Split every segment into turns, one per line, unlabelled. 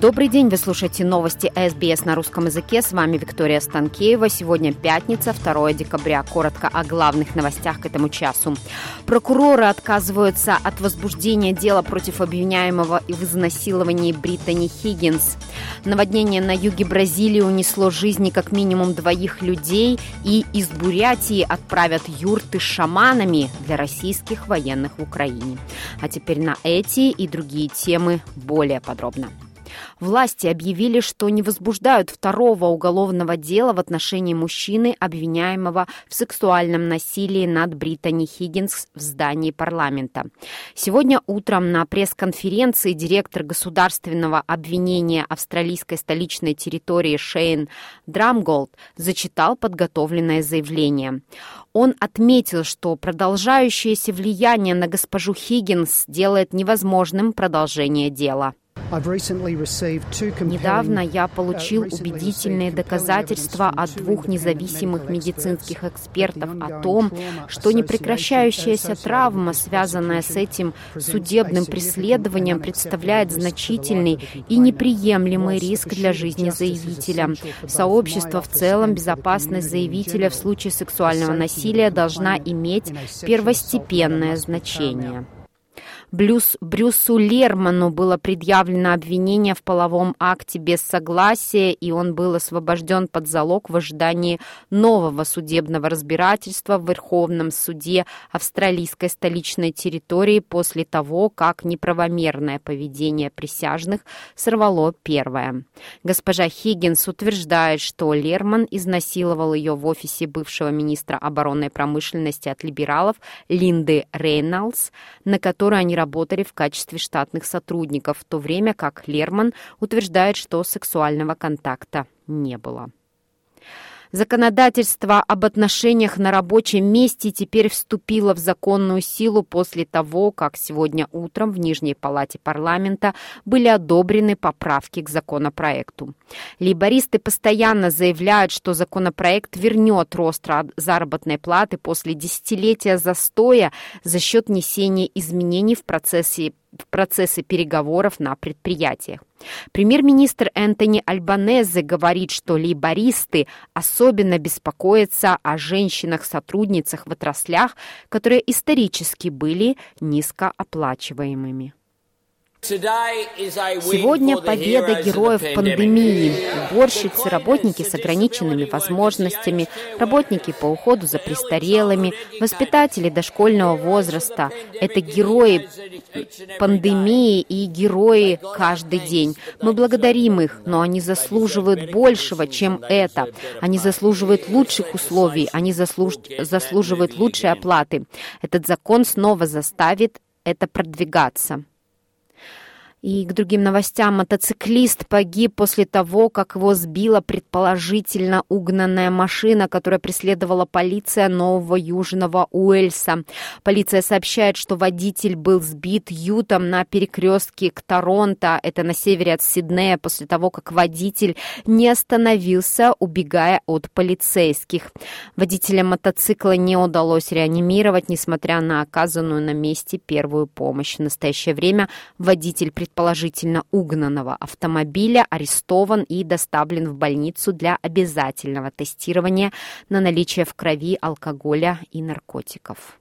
Добрый день, вы слушаете новости СБС на русском языке. С вами Виктория Станкеева. Сегодня пятница, 2 декабря. Коротко о главных новостях к этому часу. Прокуроры отказываются от возбуждения дела против обвиняемого в изнасиловании Британи Хиггинс. Наводнение на юге Бразилии унесло жизни как минимум двоих людей и из Бурятии отправят юрты с шаманами для российских военных в Украине. А теперь на эти и другие темы более подробно. Власти объявили, что не возбуждают второго уголовного дела в отношении мужчины, обвиняемого в сексуальном насилии над Британи Хиггинс в здании парламента. Сегодня утром на пресс-конференции директор государственного обвинения австралийской столичной территории Шейн Драмголд зачитал подготовленное заявление. Он отметил, что продолжающееся влияние на госпожу Хиггинс делает невозможным продолжение дела. Недавно я получил uh, убедительные доказательства от двух независимых медицинских экспертов о том, что непрекращающаяся травма, связанная с этим судебным преследованием, представляет значительный и неприемлемый риск для жизни заявителя. Сообщество в целом, безопасность заявителя в случае сексуального насилия должна иметь первостепенное значение. Блюз, Брюсу Лерману было предъявлено обвинение в половом акте без согласия, и он был освобожден под залог в ожидании нового судебного разбирательства в Верховном суде австралийской столичной территории после того, как неправомерное поведение присяжных сорвало первое. Госпожа Хиггинс утверждает, что Лерман изнасиловал ее в офисе бывшего министра оборонной промышленности от либералов Линды Рейнольдс, на которой они работали в качестве штатных сотрудников, в то время как Лерман утверждает, что сексуального контакта не было. Законодательство об отношениях на рабочем месте теперь вступило в законную силу после того, как сегодня утром в Нижней палате парламента были одобрены поправки к законопроекту. Лейбористы постоянно заявляют, что законопроект вернет рост заработной платы после десятилетия застоя за счет несения изменений в процессе в процессы переговоров на предприятиях. Премьер-министр Энтони Альбанезе говорит, что лейбористы особенно беспокоятся о женщинах-сотрудницах в отраслях, которые исторически были низкооплачиваемыми. Сегодня победа героев пандемии, уборщицы, работники с ограниченными возможностями, работники по уходу за престарелыми, воспитатели дошкольного возраста. Это герои пандемии и герои каждый день. Мы благодарим их, но они заслуживают большего, чем это. Они заслуживают лучших условий, они заслуж... заслуживают лучшей оплаты. Этот закон снова заставит это продвигаться. И к другим новостям. Мотоциклист погиб после того, как его сбила предположительно угнанная машина, которая преследовала полиция Нового Южного Уэльса. Полиция сообщает, что водитель был сбит ютом на перекрестке к Торонто. Это на севере от Сиднея, после того, как водитель не остановился, убегая от полицейских. Водителя мотоцикла не удалось реанимировать, несмотря на оказанную на месте первую помощь. В настоящее время водитель предположительно угнанного автомобиля арестован и доставлен в больницу для обязательного тестирования на наличие в крови алкоголя и наркотиков.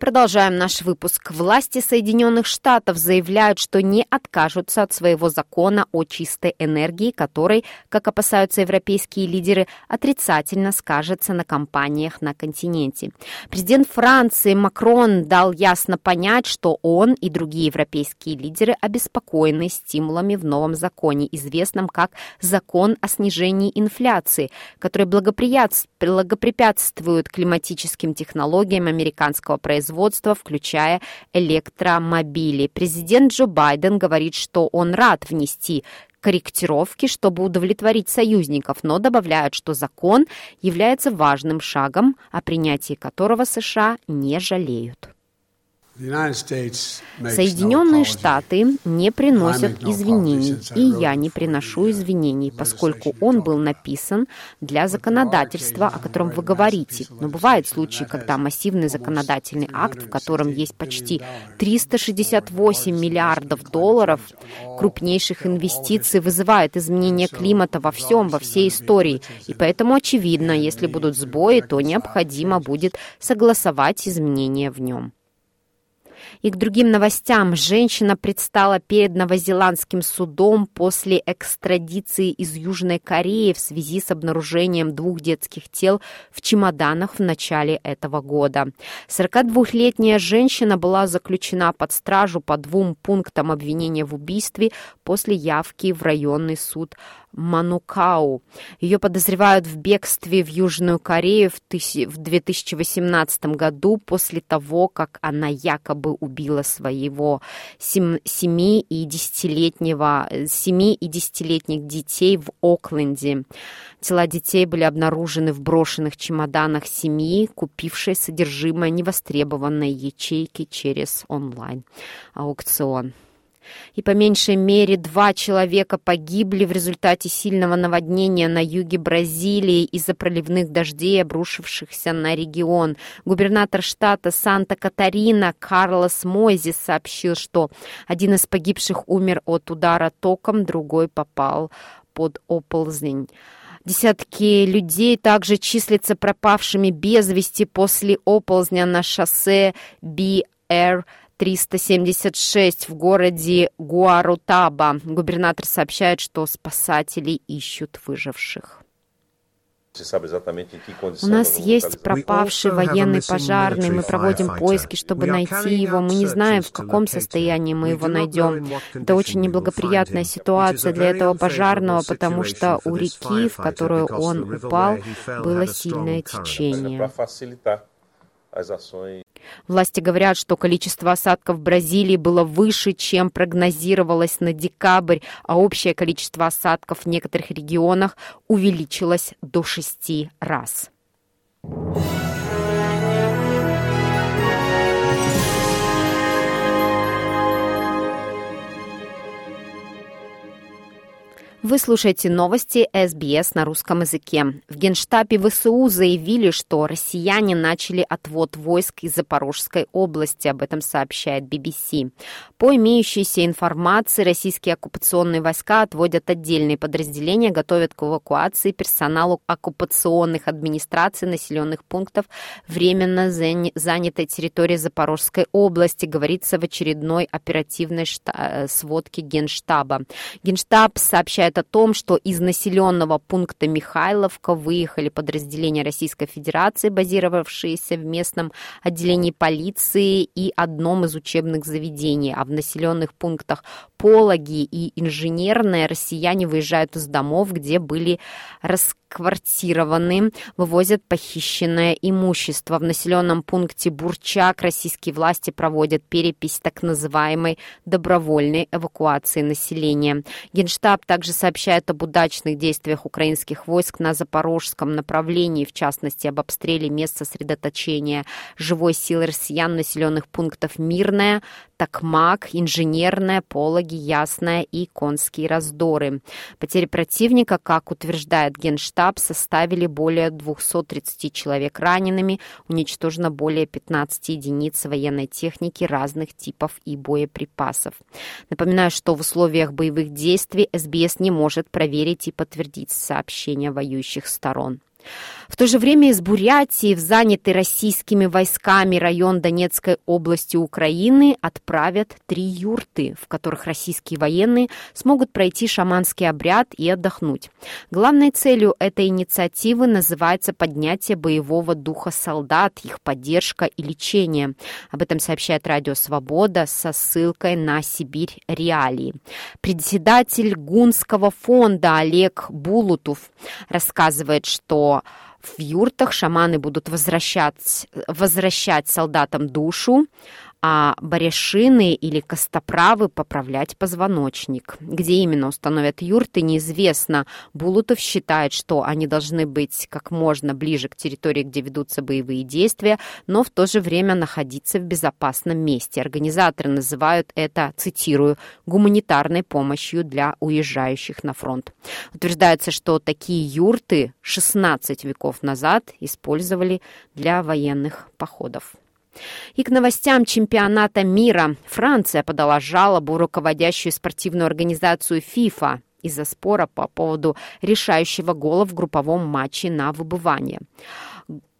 Продолжаем наш выпуск. Власти Соединенных Штатов заявляют, что не откажутся от своего закона о чистой энергии, который, как опасаются европейские лидеры, отрицательно скажется на компаниях на континенте. Президент Франции Макрон дал ясно понять, что он и другие европейские лидеры обеспокоены стимулами в новом законе, известном как «Закон о снижении инфляции», который благоприятствует климатическим технологиям американского производства производства, включая электромобили. Президент Джо Байден говорит, что он рад внести корректировки, чтобы удовлетворить союзников, но добавляют, что закон является важным шагом, о принятии которого США не жалеют. Соединенные Штаты не приносят извинений, и я не приношу извинений, поскольку он был написан для законодательства, о котором вы говорите. Но бывают случаи, когда массивный законодательный акт, в котором есть почти 368 миллиардов долларов крупнейших инвестиций, вызывает изменение климата во всем, во всей истории. И поэтому очевидно, если будут сбои, то необходимо будет согласовать изменения в нем. И к другим новостям. Женщина предстала перед новозеландским судом после экстрадиции из Южной Кореи в связи с обнаружением двух детских тел в чемоданах в начале этого года. 42-летняя женщина была заключена под стражу по двум пунктам обвинения в убийстве после явки в районный суд Манукау. Ее подозревают в бегстве в Южную Корею в 2018 году после того, как она якобы убила своего 7 и 10-летнего, 7 и 10-летних детей в Окленде. Тела детей были обнаружены в брошенных чемоданах семьи, купившей содержимое невостребованной ячейки через онлайн-аукцион и по меньшей мере два человека погибли в результате сильного наводнения на юге Бразилии из-за проливных дождей, обрушившихся на регион. Губернатор штата Санта-Катарина Карлос Мойзис сообщил, что один из погибших умер от удара током, другой попал под оползнень. Десятки людей также числятся пропавшими без вести после оползня на шоссе BR 376 в городе Гуарутаба. Губернатор сообщает, что спасатели ищут выживших. У нас есть пропавший военный пожарный, мы проводим поиски, чтобы найти его. Мы не знаем, в каком состоянии мы его найдем. Это очень неблагоприятная ситуация для этого пожарного, потому что у реки, в которую он упал, было сильное течение. Власти говорят, что количество осадков в Бразилии было выше, чем прогнозировалось на декабрь, а общее количество осадков в некоторых регионах увеличилось до шести раз. Вы слушаете новости СБС на русском языке. В Генштабе ВСУ заявили, что россияне начали отвод войск из Запорожской области. Об этом сообщает BBC. По имеющейся информации, российские оккупационные войска отводят отдельные подразделения, готовят к эвакуации персоналу оккупационных администраций населенных пунктов временно занятой территории Запорожской области, говорится в очередной оперативной э, сводке Генштаба. Генштаб сообщает сообщает о том, что из населенного пункта Михайловка выехали подразделения Российской Федерации, базировавшиеся в местном отделении полиции и одном из учебных заведений, а в населенных пунктах Пологи и Инженерная россияне выезжают из домов, где были раскрыты квартированы, вывозят похищенное имущество. В населенном пункте Бурчак российские власти проводят перепись так называемой добровольной эвакуации населения. Генштаб также сообщает об удачных действиях украинских войск на запорожском направлении, в частности, об обстреле мест сосредоточения живой силы россиян населенных пунктов Мирная, Токмак, Инженерная, Пологи, Ясная и Конские раздоры. Потери противника, как утверждает Генштаб, составили более 230 человек ранеными, уничтожено более 15 единиц военной техники разных типов и боеприпасов. Напоминаю, что в условиях боевых действий СБС не может проверить и подтвердить сообщения воюющих сторон. В то же время из Бурятии в занятый российскими войсками район Донецкой области Украины отправят три юрты, в которых российские военные смогут пройти шаманский обряд и отдохнуть. Главной целью этой инициативы называется поднятие боевого духа солдат, их поддержка и лечение. Об этом сообщает Радио Свобода со ссылкой на Сибирь Реалии. Председатель Гунского фонда Олег Булутов рассказывает, что В юртах шаманы будут возвращать, возвращать солдатам душу, а баряшины или костоправы поправлять позвоночник. Где именно установят юрты, неизвестно. Булутов считает, что они должны быть как можно ближе к территории, где ведутся боевые действия, но в то же время находиться в безопасном месте. Организаторы называют это, цитирую, гуманитарной помощью для уезжающих на фронт. Утверждается, что такие юрты 16 веков назад использовали для военных походов. И к новостям чемпионата мира. Франция подала жалобу руководящую спортивную организацию ФИФА из-за спора по поводу решающего гола в групповом матче на выбывание.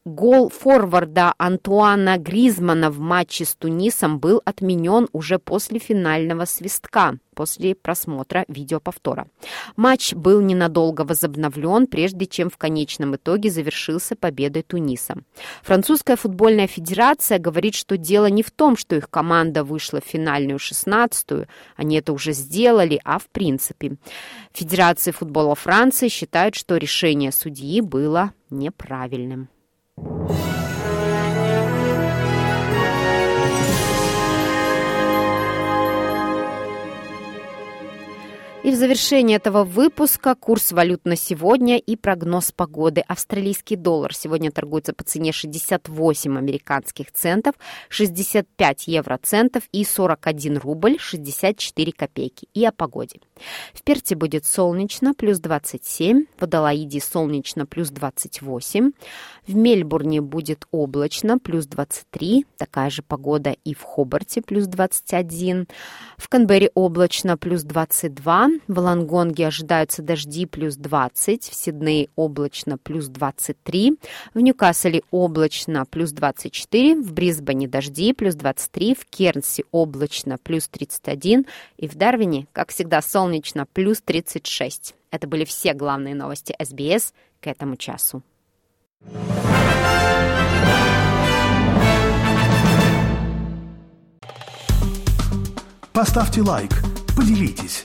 Гол форварда Антуана Гризмана в матче с Тунисом был отменен уже после финального свистка, после просмотра видеоповтора. Матч был ненадолго возобновлен, прежде чем в конечном итоге завершился победой Туниса. Французская футбольная федерация говорит, что дело не в том, что их команда вышла в финальную шестнадцатую, они это уже сделали, а в принципе. Федерация футбола Франции считает, что решение судьи было неправильным. you И в завершении этого выпуска курс валют на сегодня и прогноз погоды. Австралийский доллар сегодня торгуется по цене 68 американских центов, 65 евроцентов и 41 рубль 64 копейки. И о погоде. В Перте будет солнечно, плюс 27, в Адалаиде солнечно, плюс 28, в Мельбурне будет облачно, плюс 23, такая же погода и в Хобарте, плюс 21, в Канберре облачно, плюс 22, в Лангонге ожидаются дожди плюс 20, в Сиднее облачно плюс 23, в Ньюкасселе облачно плюс 24, в Брисбене дожди плюс 23, в Кернсе облачно плюс 31 и в Дарвине, как всегда, солнечно плюс 36. Это были все главные новости СБС к этому часу.
Поставьте лайк, поделитесь